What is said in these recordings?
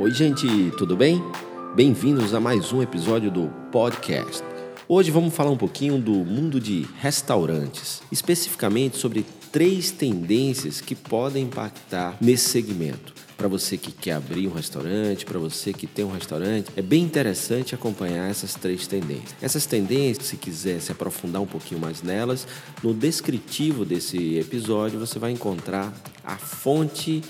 Oi, gente, tudo bem? Bem-vindos a mais um episódio do podcast. Hoje vamos falar um pouquinho do mundo de restaurantes, especificamente sobre três tendências que podem impactar nesse segmento. Para você que quer abrir um restaurante, para você que tem um restaurante, é bem interessante acompanhar essas três tendências. Essas tendências, se quiser se aprofundar um pouquinho mais nelas, no descritivo desse episódio você vai encontrar a fonte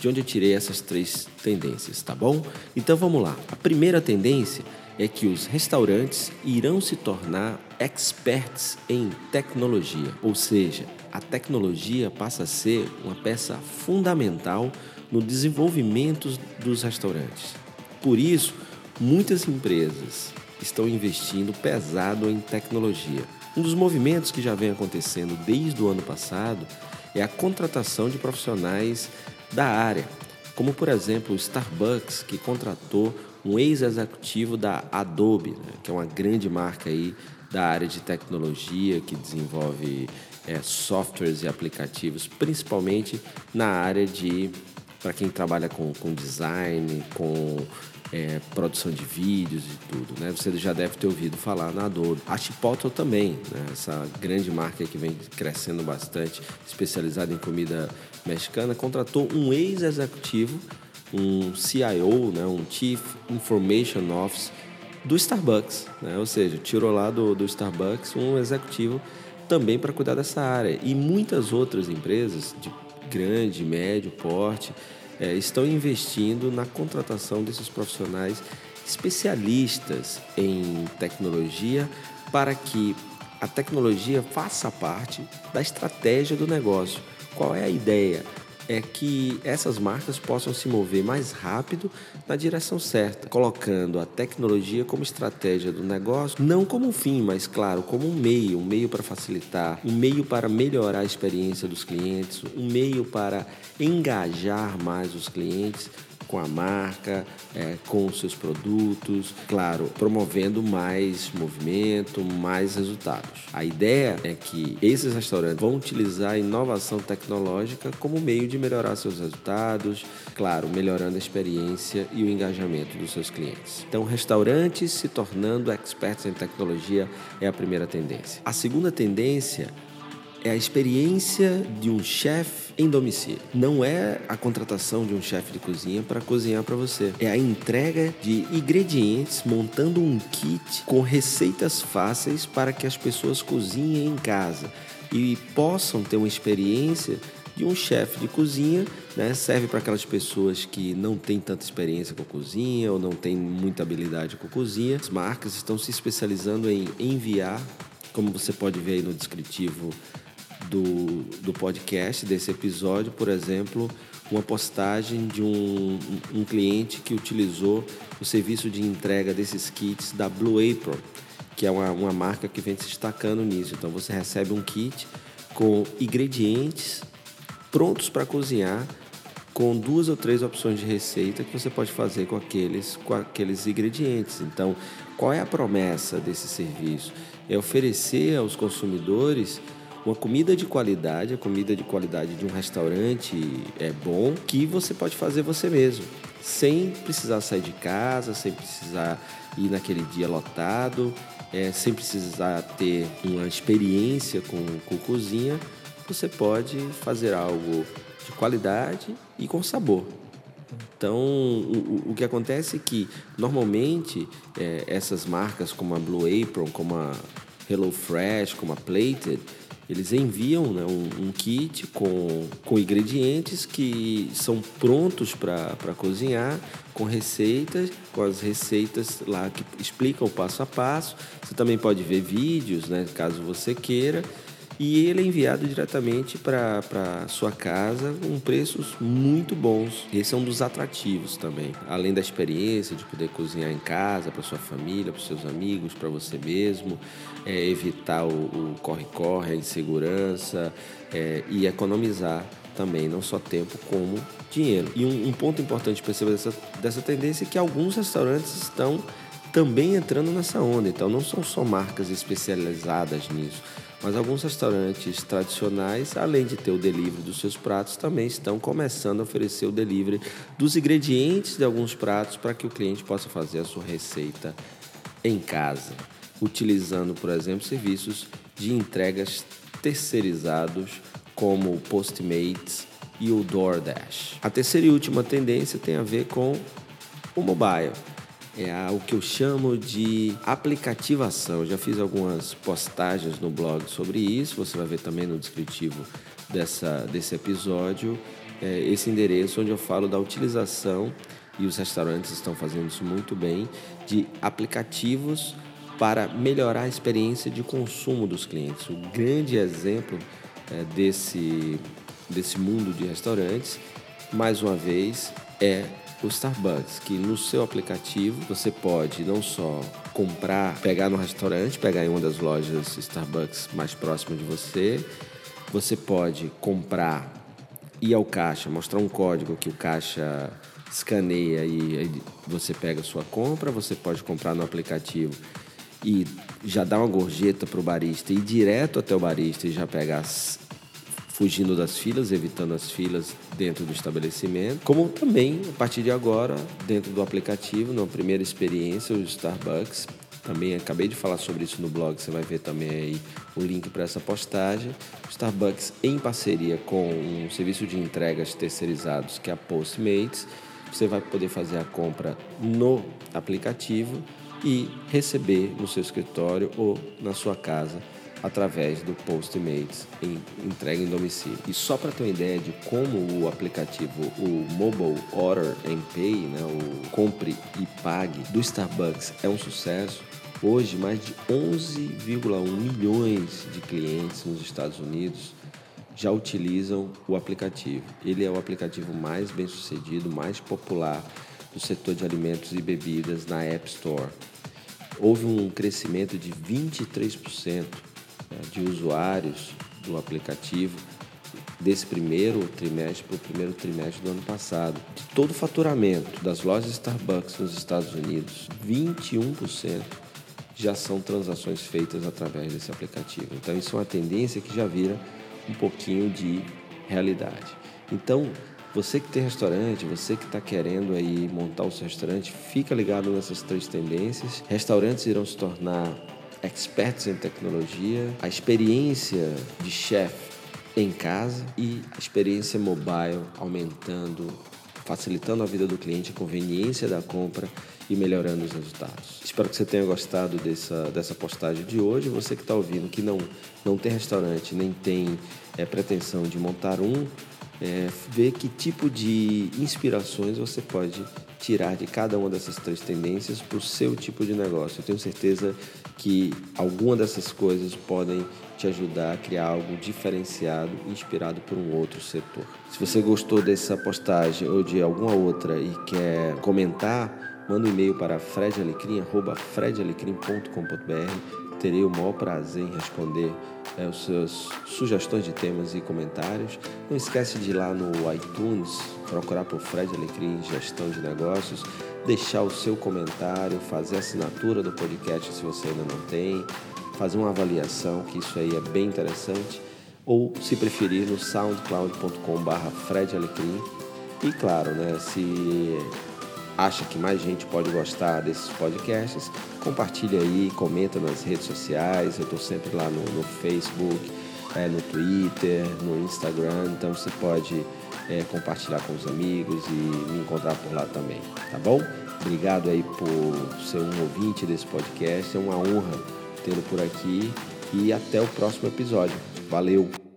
de onde eu tirei essas três tendências, tá bom? Então vamos lá. A primeira tendência é que os restaurantes irão se tornar experts em tecnologia, ou seja, a tecnologia passa a ser uma peça fundamental no desenvolvimento dos restaurantes. Por isso, muitas empresas estão investindo pesado em tecnologia. Um dos movimentos que já vem acontecendo desde o ano passado é a contratação de profissionais da área, como por exemplo o Starbucks, que contratou um ex-executivo da Adobe, né, que é uma grande marca aí da área de tecnologia que desenvolve é, softwares e aplicativos, principalmente na área de para quem trabalha com, com design, com é, produção de vídeos e tudo, né? Você já deve ter ouvido falar na Adobe. A Chipotle também, né? essa grande marca que vem crescendo bastante, especializada em comida mexicana, contratou um ex-executivo, um CIO, né? um Chief Information Officer do Starbucks, né? ou seja, tirou lá do, do Starbucks um executivo também para cuidar dessa área. E muitas outras empresas de grande, médio porte é, estão investindo na contratação desses profissionais especialistas em tecnologia para que a tecnologia faça parte da estratégia do negócio. Qual é a ideia? é que essas marcas possam se mover mais rápido na direção certa, colocando a tecnologia como estratégia do negócio, não como um fim, mas claro, como um meio, um meio para facilitar, um meio para melhorar a experiência dos clientes, um meio para engajar mais os clientes com a marca, é, com os seus produtos, claro, promovendo mais movimento, mais resultados. A ideia é que esses restaurantes vão utilizar a inovação tecnológica como meio de melhorar seus resultados, claro, melhorando a experiência e o engajamento dos seus clientes. Então, restaurantes se tornando experts em tecnologia é a primeira tendência. A segunda tendência é a experiência de um chefe em domicílio. Não é a contratação de um chefe de cozinha para cozinhar para você. É a entrega de ingredientes montando um kit com receitas fáceis para que as pessoas cozinhem em casa e possam ter uma experiência de um chefe de cozinha, né? serve para aquelas pessoas que não têm tanta experiência com cozinha ou não têm muita habilidade com cozinha. As marcas estão se especializando em enviar, como você pode ver aí no descritivo do, do podcast, desse episódio, por exemplo, uma postagem de um, um cliente que utilizou o serviço de entrega desses kits da Blue Apron, que é uma, uma marca que vem se destacando nisso. Então você recebe um kit com ingredientes prontos para cozinhar, com duas ou três opções de receita que você pode fazer com aqueles, com aqueles ingredientes. Então, qual é a promessa desse serviço? É oferecer aos consumidores uma comida de qualidade, a comida de qualidade de um restaurante é bom, que você pode fazer você mesmo, sem precisar sair de casa, sem precisar ir naquele dia lotado, é, sem precisar ter uma experiência com, com cozinha, você pode fazer algo de qualidade e com sabor. Então, o, o que acontece é que, normalmente, é, essas marcas como a Blue Apron, como a Hello Fresh, como a Plated, eles enviam né, um, um, kit com, com ingredientes que são prontos para cozinhar, com receitas, com as receitas lá que explicam passo a passo. Você também pode ver vídeos, né, caso você queira e ele é enviado diretamente para sua casa com preços muito bons. Esse é um dos atrativos também. Além da experiência de poder cozinhar em casa, para sua família, para seus amigos, para você mesmo, é, evitar o corre-corre, a insegurança é, e economizar também, não só tempo como dinheiro. E um, um ponto importante perceber dessa, dessa tendência é que alguns restaurantes estão também entrando nessa onda. Então, não são só marcas especializadas nisso Mas alguns restaurantes tradicionais, além de ter o delivery dos seus pratos, também estão começando a oferecer o delivery dos ingredientes de alguns pratos para que o cliente possa fazer a sua receita em casa, utilizando, por exemplo, serviços de entregas terceirizados como o Postmates e o DoorDash. A terceira e última tendência tem a ver com o mobile. É o que eu chamo de aplicativação. Eu já fiz algumas postagens no blog sobre isso, você vai ver também no descritivo dessa, desse episódio é, esse endereço onde eu falo da utilização, e os restaurantes estão fazendo isso muito bem, de aplicativos para melhorar a experiência de consumo dos clientes. O grande exemplo é, desse, desse mundo de restaurantes, mais uma vez, é o Starbucks, que no seu aplicativo você pode não só comprar, pegar no restaurante, pegar em uma das lojas Starbucks mais próxima de você, você pode comprar, ir ao caixa, mostrar um código que o caixa escaneia e você pega a sua compra, você pode comprar no aplicativo e já dar uma gorjeta para o barista, ir direto até o barista e já pegar fugindo das filas, evitando as filas dentro do estabelecimento, como também a partir de agora dentro do aplicativo, na primeira experiência, o Starbucks. Também acabei de falar sobre isso no blog, você vai ver também aí o link para essa postagem. O Starbucks em parceria com um serviço de entregas terceirizados que é a Postmates, você vai poder fazer a compra no aplicativo e receber no seu escritório ou na sua casa através do Postmates em entrega em domicílio. E só para ter uma ideia de como o aplicativo, o Mobile Order and Pay, né, o Compre e Pague do Starbucks é um sucesso. Hoje, mais de 11,1 milhões de clientes nos Estados Unidos já utilizam o aplicativo. Ele é o aplicativo mais bem sucedido, mais popular do setor de alimentos e bebidas na App Store. Houve um crescimento de 23% né, de usuários do aplicativo desse primeiro trimestre para o primeiro trimestre do ano passado. De todo o faturamento das lojas Starbucks nos Estados Unidos, 21% já são transações feitas através desse aplicativo. Então isso é uma tendência que já vira um pouquinho de realidade. Então, você que tem restaurante, você que está querendo aí montar o seu restaurante, fica ligado nessas três tendências. Restaurantes irão se tornar experts em tecnologia, a experiência de chefe em casa e a experiência mobile aumentando, facilitando a vida do cliente, a conveniência da compra e melhorando os resultados. Espero que você tenha gostado dessa, dessa postagem de hoje. Você que está ouvindo que não, não tem restaurante nem tem é, pretensão de montar um, é, ver que tipo de inspirações você pode tirar de cada uma dessas três tendências para o seu tipo de negócio. Eu tenho certeza que alguma dessas coisas podem te ajudar a criar algo diferenciado, inspirado por um outro setor. Se você gostou dessa postagem ou de alguma outra e quer comentar, manda um e-mail para fredalecrim.com.br terei o maior prazer em responder é, as suas sugestões de temas e comentários. Não esquece de ir lá no iTunes, procurar por Fred Alecrim Gestão de Negócios, deixar o seu comentário, fazer a assinatura do podcast se você ainda não tem, fazer uma avaliação, que isso aí é bem interessante, ou se preferir no soundcloud.com.br Fred Alecrim. E claro, né, se acha que mais gente pode gostar desses podcasts, compartilha aí, comenta nas redes sociais. Eu estou sempre lá no, no Facebook, é, no Twitter, no Instagram, então você pode é, compartilhar com os amigos e me encontrar por lá também, tá bom? Obrigado aí por ser um ouvinte desse podcast, é uma honra tê-lo por aqui e até o próximo episódio. Valeu!